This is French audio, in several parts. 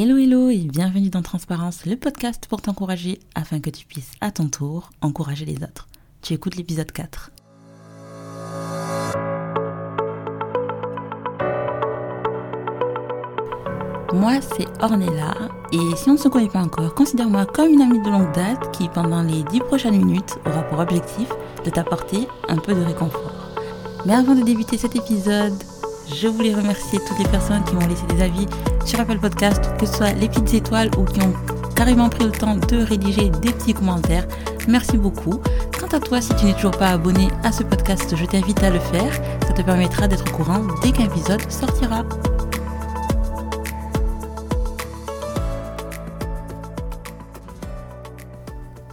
Hello hello et bienvenue dans Transparence, le podcast pour t'encourager afin que tu puisses à ton tour encourager les autres. Tu écoutes l'épisode 4. Moi, c'est Ornella, et si on ne se connaît pas encore, considère-moi comme une amie de longue date qui, pendant les 10 prochaines minutes, aura pour objectif de t'apporter un peu de réconfort. Mais avant de débuter cet épisode, je voulais remercier toutes les personnes qui m'ont laissé des avis sur Apple Podcast, que ce soit les petites étoiles ou qui ont carrément pris le temps de rédiger des petits commentaires. Merci beaucoup. Quant à toi, si tu n'es toujours pas abonné à ce podcast, je t'invite à le faire. Ça te permettra d'être au courant dès qu'un épisode sortira.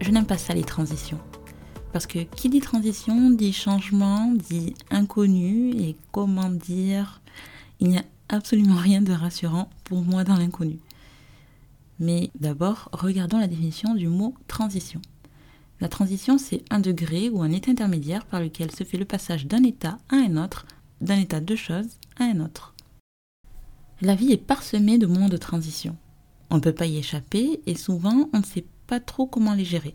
Je n'aime pas ça les transitions. Parce que qui dit transition dit changement, dit inconnu et comment dire, il n'y a absolument rien de rassurant pour moi dans l'inconnu. Mais d'abord, regardons la définition du mot transition. La transition, c'est un degré ou un état intermédiaire par lequel se fait le passage d'un état à un autre, d'un état de choses à un autre. La vie est parsemée de moments de transition. On ne peut pas y échapper et souvent on ne sait pas trop comment les gérer.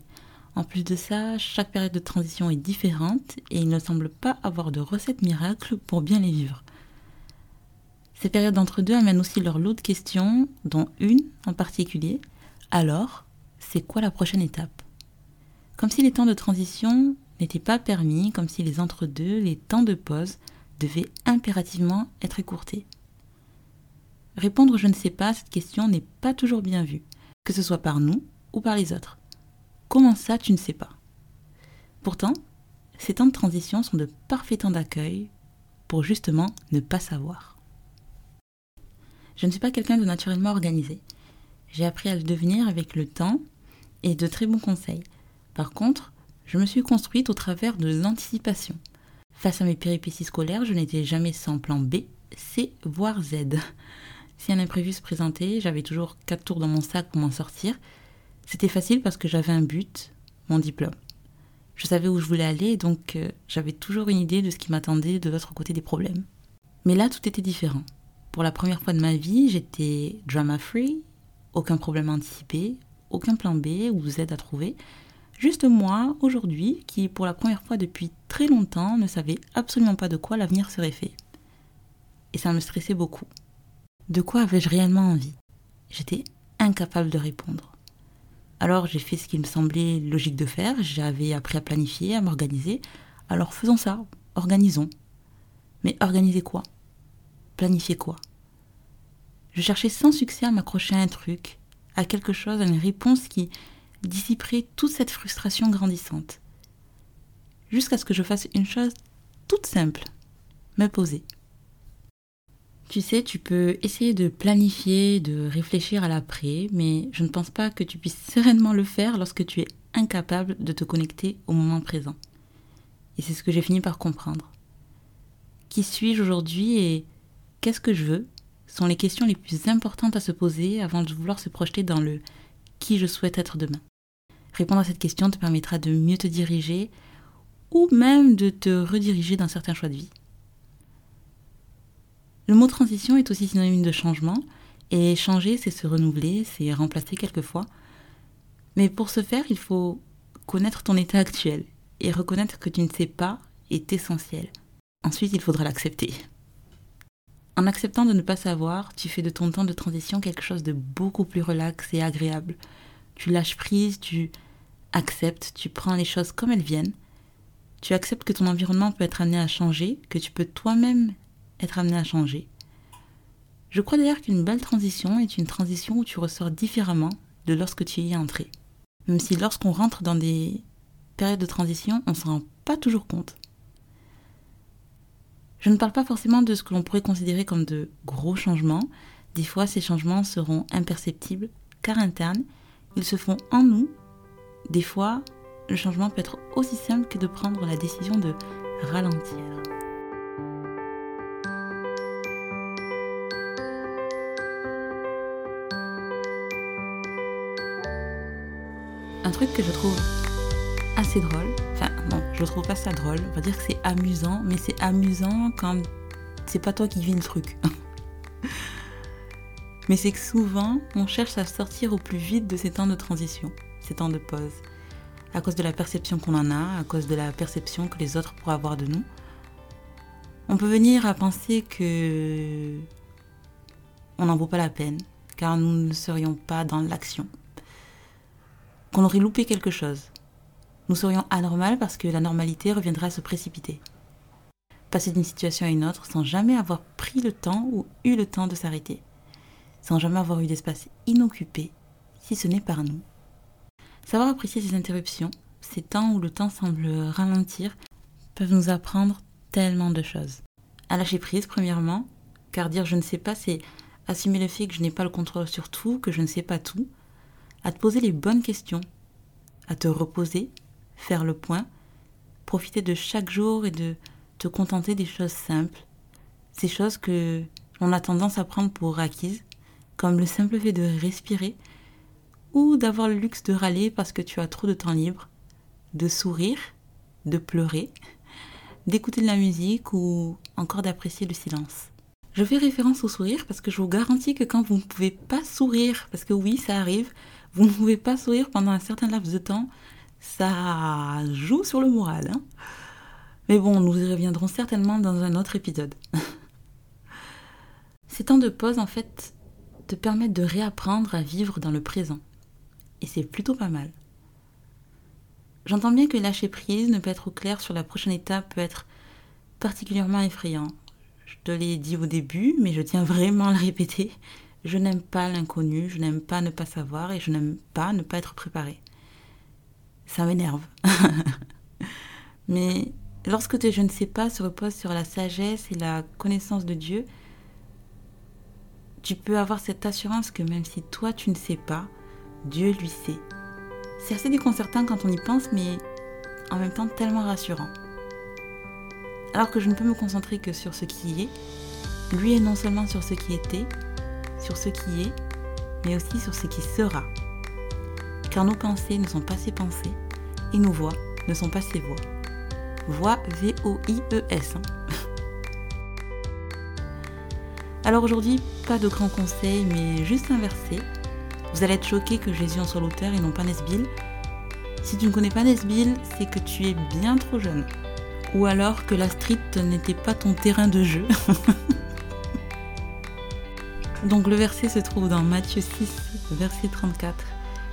En plus de ça, chaque période de transition est différente et il ne semble pas avoir de recette miracle pour bien les vivre. Ces périodes d'entre-deux amènent aussi leur lot de questions, dont une en particulier. Alors, c'est quoi la prochaine étape? Comme si les temps de transition n'étaient pas permis, comme si les entre-deux, les temps de pause, devaient impérativement être écourtés. Répondre je ne sais pas à cette question n'est pas toujours bien vu, que ce soit par nous ou par les autres. Comment ça, tu ne sais pas? Pourtant, ces temps de transition sont de parfaits temps d'accueil pour justement ne pas savoir. Je ne suis pas quelqu'un de naturellement organisé. J'ai appris à le devenir avec le temps et de très bons conseils. Par contre, je me suis construite au travers de l'anticipation. Face à mes péripéties scolaires, je n'étais jamais sans plan B, C, voire Z. Si un imprévu se présentait, j'avais toujours quatre tours dans mon sac pour m'en sortir c'était facile parce que j'avais un but, mon diplôme. Je savais où je voulais aller, donc euh, j'avais toujours une idée de ce qui m'attendait de l'autre côté des problèmes. Mais là, tout était différent. Pour la première fois de ma vie, j'étais drama-free, aucun problème anticipé, aucun plan B ou Z à trouver. Juste moi, aujourd'hui, qui pour la première fois depuis très longtemps ne savais absolument pas de quoi l'avenir serait fait. Et ça me stressait beaucoup. De quoi avais-je réellement envie? J'étais incapable de répondre. Alors j'ai fait ce qui me semblait logique de faire, j'avais appris à planifier, à m'organiser. Alors faisons ça, organisons. Mais organiser quoi? Planifier quoi? Je cherchais sans succès à m'accrocher à un truc, à quelque chose, à une réponse qui dissiperait toute cette frustration grandissante. Jusqu'à ce que je fasse une chose toute simple, me poser. Tu sais, tu peux essayer de planifier, de réfléchir à l'après, mais je ne pense pas que tu puisses sereinement le faire lorsque tu es incapable de te connecter au moment présent. Et c'est ce que j'ai fini par comprendre. Qui suis-je aujourd'hui et qu'est-ce que je veux sont les questions les plus importantes à se poser avant de vouloir se projeter dans le qui je souhaite être demain. Répondre à cette question te permettra de mieux te diriger ou même de te rediriger dans certains choix de vie. Le mot transition est aussi synonyme de changement, et changer, c'est se renouveler, c'est remplacer quelquefois. Mais pour ce faire, il faut connaître ton état actuel, et reconnaître que tu ne sais pas est essentiel. Ensuite, il faudra l'accepter. En acceptant de ne pas savoir, tu fais de ton temps de transition quelque chose de beaucoup plus relax et agréable. Tu lâches prise, tu acceptes, tu prends les choses comme elles viennent. Tu acceptes que ton environnement peut être amené à changer, que tu peux toi-même être amené à changer. Je crois d'ailleurs qu'une belle transition est une transition où tu ressors différemment de lorsque tu y es entré. Même si lorsqu'on rentre dans des périodes de transition, on ne s'en rend pas toujours compte. Je ne parle pas forcément de ce que l'on pourrait considérer comme de gros changements. Des fois, ces changements seront imperceptibles car internes. Ils se font en nous. Des fois, le changement peut être aussi simple que de prendre la décision de ralentir. Un truc que je trouve assez drôle. Enfin, non, je trouve pas ça drôle. On va dire que c'est amusant, mais c'est amusant quand c'est pas toi qui vis le truc. Mais c'est que souvent, on cherche à sortir au plus vite de ces temps de transition, ces temps de pause, à cause de la perception qu'on en a, à cause de la perception que les autres pourraient avoir de nous. On peut venir à penser que on n'en vaut pas la peine, car nous ne serions pas dans l'action, qu'on aurait loupé quelque chose. Nous serions anormales parce que la normalité reviendrait à se précipiter. Passer d'une situation à une autre sans jamais avoir pris le temps ou eu le temps de s'arrêter, sans jamais avoir eu d'espace inoccupé, si ce n'est par nous. Savoir apprécier ces interruptions, ces temps où le temps semble ralentir, peuvent nous apprendre tellement de choses. À lâcher prise, premièrement, car dire je ne sais pas, c'est assumer le fait que je n'ai pas le contrôle sur tout, que je ne sais pas tout, à te poser les bonnes questions, à te reposer, faire le point, profiter de chaque jour et de te contenter des choses simples, ces choses que l'on a tendance à prendre pour acquises, comme le simple fait de respirer, ou d'avoir le luxe de râler parce que tu as trop de temps libre, de sourire, de pleurer, d'écouter de la musique ou encore d'apprécier le silence. Je fais référence au sourire parce que je vous garantis que quand vous ne pouvez pas sourire, parce que oui, ça arrive, vous ne pouvez pas sourire pendant un certain laps de temps, ça joue sur le moral. Hein. Mais bon, nous y reviendrons certainement dans un autre épisode. Ces temps de pause, en fait, te permettent de réapprendre à vivre dans le présent. Et c'est plutôt pas mal. J'entends bien que lâcher prise, ne pas être au clair sur la prochaine étape peut être particulièrement effrayant. Je te l'ai dit au début, mais je tiens vraiment à le répéter. Je n'aime pas l'inconnu, je n'aime pas ne pas savoir et je n'aime pas ne pas être préparé. Ça m'énerve. mais lorsque je ne sais pas se repose sur la sagesse et la connaissance de Dieu, tu peux avoir cette assurance que même si toi tu ne sais pas, Dieu lui sait. C'est assez déconcertant quand on y pense, mais en même temps tellement rassurant. Alors que je ne peux me concentrer que sur ce qui est, lui est non seulement sur ce qui était, sur ce qui est, mais aussi sur ce qui sera. Car nos pensées ne sont pas ses pensées, et nos voix ne sont pas ses voix. Voix V-O-I-E-S. Hein. Alors aujourd'hui, pas de grands conseils, mais juste un verset vous allez être choqué que Jésus en soit l'auteur et non pas Nesbill. Si tu ne connais pas Nesbill, c'est que tu es bien trop jeune. Ou alors que la street n'était pas ton terrain de jeu. Donc le verset se trouve dans Matthieu 6, verset 34.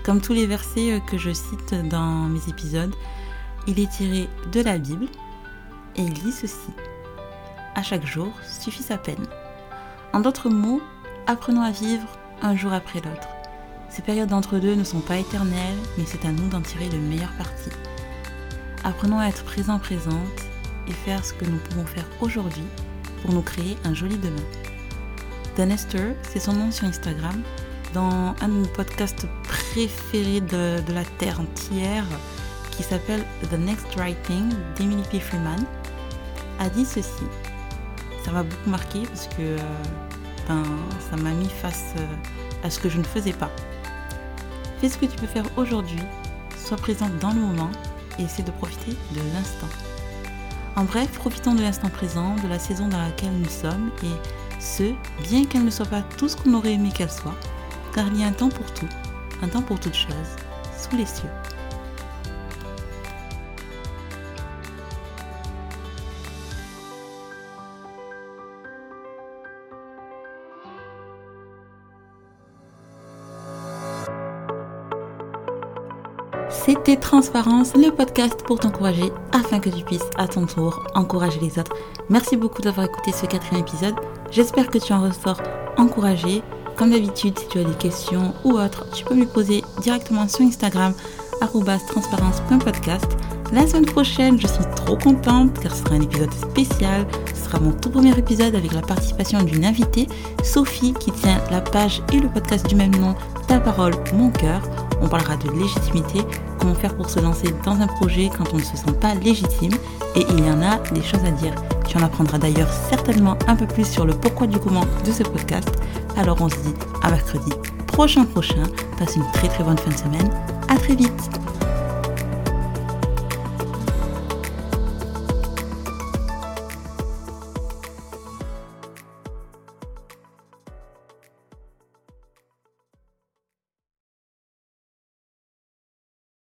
Comme tous les versets que je cite dans mes épisodes, il est tiré de la Bible et il dit ceci. À chaque jour suffit sa peine. En d'autres mots, apprenons à vivre un jour après l'autre. Ces périodes d'entre-deux ne sont pas éternelles, mais c'est à nous d'en tirer le meilleur parti. Apprenons à être présent présente et faire ce que nous pouvons faire aujourd'hui pour nous créer un joli demain. Dan Esther, c'est son nom sur Instagram, dans un de nos podcasts préférés de, la Terre entière, qui s'appelle The Next Writing d'Emily P. Freeman, a dit ceci. Ça m'a beaucoup marqué parce que euh, ben, ça m'a mis face euh, à ce que je ne faisais pas. Fais ce que tu peux faire aujourd'hui, sois présente dans le moment et essaie de profiter de l'instant. En bref, profitons de l'instant présent, de la saison dans laquelle nous sommes et ce, bien qu'elle ne soit pas tout ce qu'on aurait aimé qu'elle soit, car il y a un temps pour tout, un temps pour toutes choses, sous les cieux. C'était Transparence, le podcast pour t'encourager afin que tu puisses à ton tour encourager les autres. Merci beaucoup d'avoir écouté ce quatrième épisode. J'espère que tu en ressors encouragé. Comme d'habitude, si tu as des questions ou autres, tu peux me les poser directement sur Instagram transparence.podcast. La semaine prochaine, je suis trop contente car ce sera un épisode spécial. Ce sera mon tout premier épisode avec la participation d'une invitée, Sophie, qui tient la page et le podcast du même nom, Ta parole, mon cœur. On parlera de légitimité, comment faire pour se lancer dans un projet quand on ne se sent pas légitime. Et il y en a des choses à dire. Tu en apprendras d'ailleurs certainement un peu plus sur le pourquoi du comment de ce podcast. Alors on se dit à mercredi prochain prochain. Passe une très très bonne fin de semaine. À très vite